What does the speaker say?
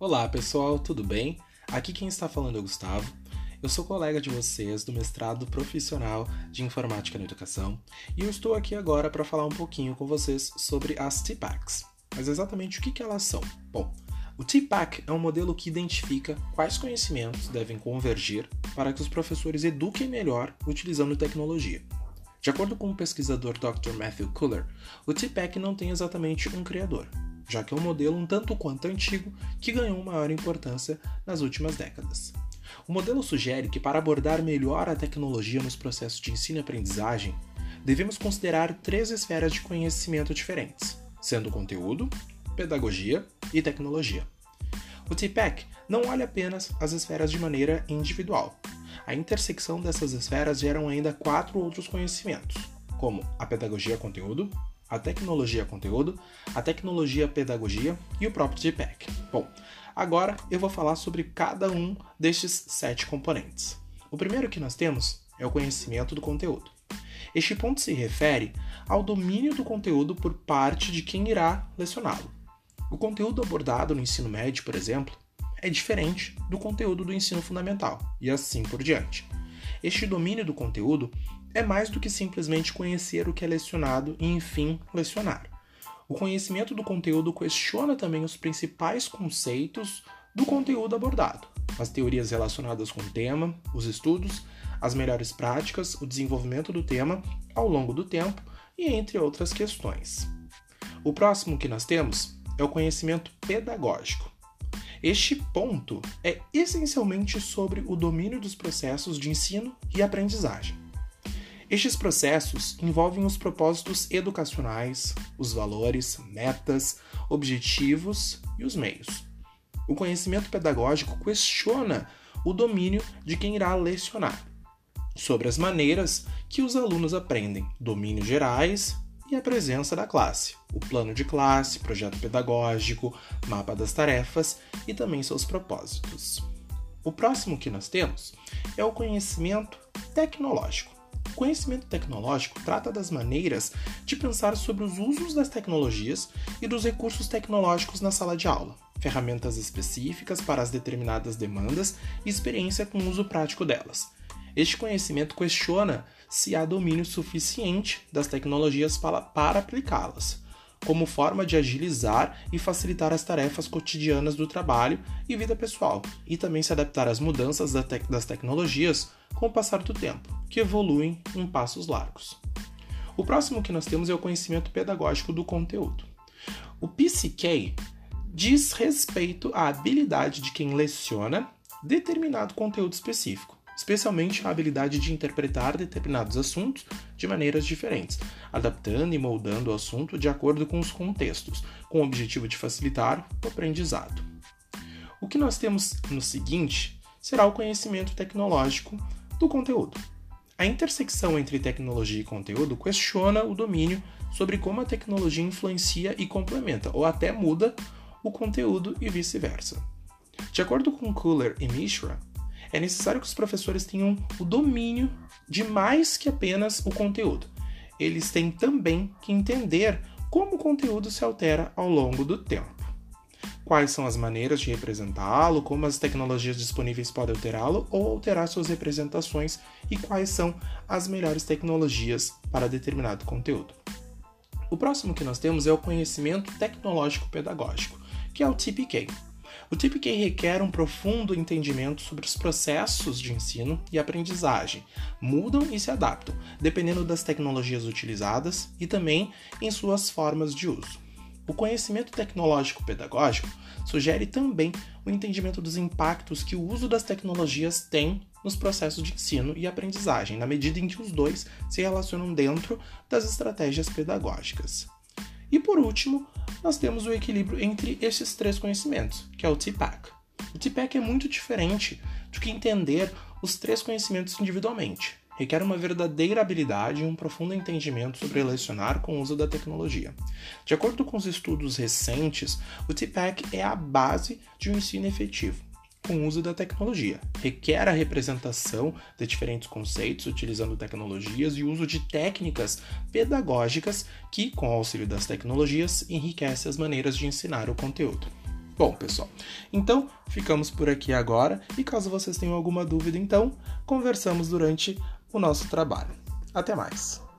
Olá pessoal, tudo bem? Aqui quem está falando é o Gustavo. Eu sou colega de vocês do mestrado profissional de Informática na Educação e eu estou aqui agora para falar um pouquinho com vocês sobre as TPACs. Mas exatamente o que, elas são? Bom, o TPAC é um modelo que identifica quais conhecimentos devem convergir para que os professores eduquem melhor utilizando tecnologia. De acordo com o pesquisador Dr. Matthew Kuller, o TPAC não tem exatamente um criador, já que é um modelo um tanto quanto antigo que ganhou maior importância nas últimas décadas. O modelo sugere que, para abordar melhor a tecnologia nos processos de ensino e aprendizagem, devemos considerar três esferas de conhecimento diferentes, sendo conteúdo, pedagogia e tecnologia. O TPAC não olha apenas as esferas de maneira individual. A intersecção dessas esferas geram ainda quatro outros conhecimentos, como a pedagogia conteúdo, a tecnologia conteúdo, a tecnologia pedagogia e o próprio TPAC. Bom, agora eu vou falar sobre cada um destes sete componentes. O primeiro que nós temos é o conhecimento do conteúdo. Este ponto se refere ao domínio do conteúdo por parte de quem irá lecioná-lo. O conteúdo abordado no ensino médio, por exemplo, é diferente do conteúdo do ensino fundamental, e assim por diante. Este domínio do conteúdo é mais do que simplesmente conhecer o que é lecionado e, enfim, lecionar. O conhecimento do conteúdo questiona também os principais conceitos do conteúdo abordado, as teorias relacionadas com o tema, os estudos, as melhores práticas, o desenvolvimento do tema ao longo do tempo e entre outras questões. O próximo que nós temos é o conhecimento pedagógico. Este ponto é essencialmente sobre o domínio dos processos de ensino e aprendizagem. Estes processos envolvem os propósitos educacionais, os valores, metas, objetivos e os meios. O conhecimento pedagógico questiona o domínio de quem irá lecionar, sobre as maneiras que os alunos aprendem, domínios gerais e a presença da classe, o plano de classe, projeto pedagógico, mapa das tarefas e também seus propósitos. O próximo que nós temos é o conhecimento tecnológico. O conhecimento tecnológico trata das maneiras de pensar sobre os usos das tecnologias e dos recursos tecnológicos na sala de aula, ferramentas específicas para as determinadas demandas e experiência com o uso prático delas. Este conhecimento questiona se há domínio suficiente das tecnologias para, para aplicá-las, como forma de agilizar e facilitar as tarefas cotidianas do trabalho e vida pessoal, e também se adaptar às mudanças das tecnologias com o passar do tempo, que evoluem em passos largos. O próximo que nós temos é o conhecimento pedagógico do conteúdo. O PCK diz respeito à habilidade de quem leciona determinado conteúdo específico, especialmente a habilidade de interpretar determinados assuntos de maneiras diferentes, adaptando e moldando o assunto de acordo com os contextos, com o objetivo de facilitar o aprendizado. O que nós temos no seguinte será o conhecimento tecnológico do conteúdo. A intersecção entre tecnologia e conteúdo questiona o domínio sobre como a tecnologia influencia e complementa, ou até muda, o conteúdo e vice-versa. De acordo com Kuller e Mishra, é necessário que os professores tenham o domínio de mais que apenas o conteúdo. Eles têm também que entender como o conteúdo se altera ao longo do tempo. Quais são as maneiras de representá-lo, como as tecnologias disponíveis podem alterá-lo ou alterar suas representações e quais são as melhores tecnologias para determinado conteúdo. O próximo que nós temos é o conhecimento tecnológico pedagógico, que é o TPK. O TPK requer um profundo entendimento sobre os processos de ensino e aprendizagem, mudam e se adaptam, dependendo das tecnologias utilizadas e também em suas formas de uso. O conhecimento tecnológico pedagógico sugere também o entendimento dos impactos que o uso das tecnologias tem nos processos de ensino e aprendizagem, na medida em que os dois se relacionam dentro das estratégias pedagógicas. E por último, nós temos o equilíbrio entre esses três conhecimentos, que é o TPAC. O TPAC é muito diferente do que entender os três conhecimentos individualmente. Requer uma verdadeira habilidade e um profundo entendimento sobre lecionar com o uso da tecnologia. De acordo com os estudos recentes, o TPAC é a base de um ensino efetivo com o uso da tecnologia. Requer a representação de diferentes conceitos utilizando tecnologias e uso de técnicas pedagógicas que, com o auxílio das tecnologias, enriquece as maneiras de ensinar o conteúdo. Bom, pessoal, então ficamos por aqui agora e caso vocês tenham alguma dúvida, então conversamos durante o nosso trabalho. Até mais!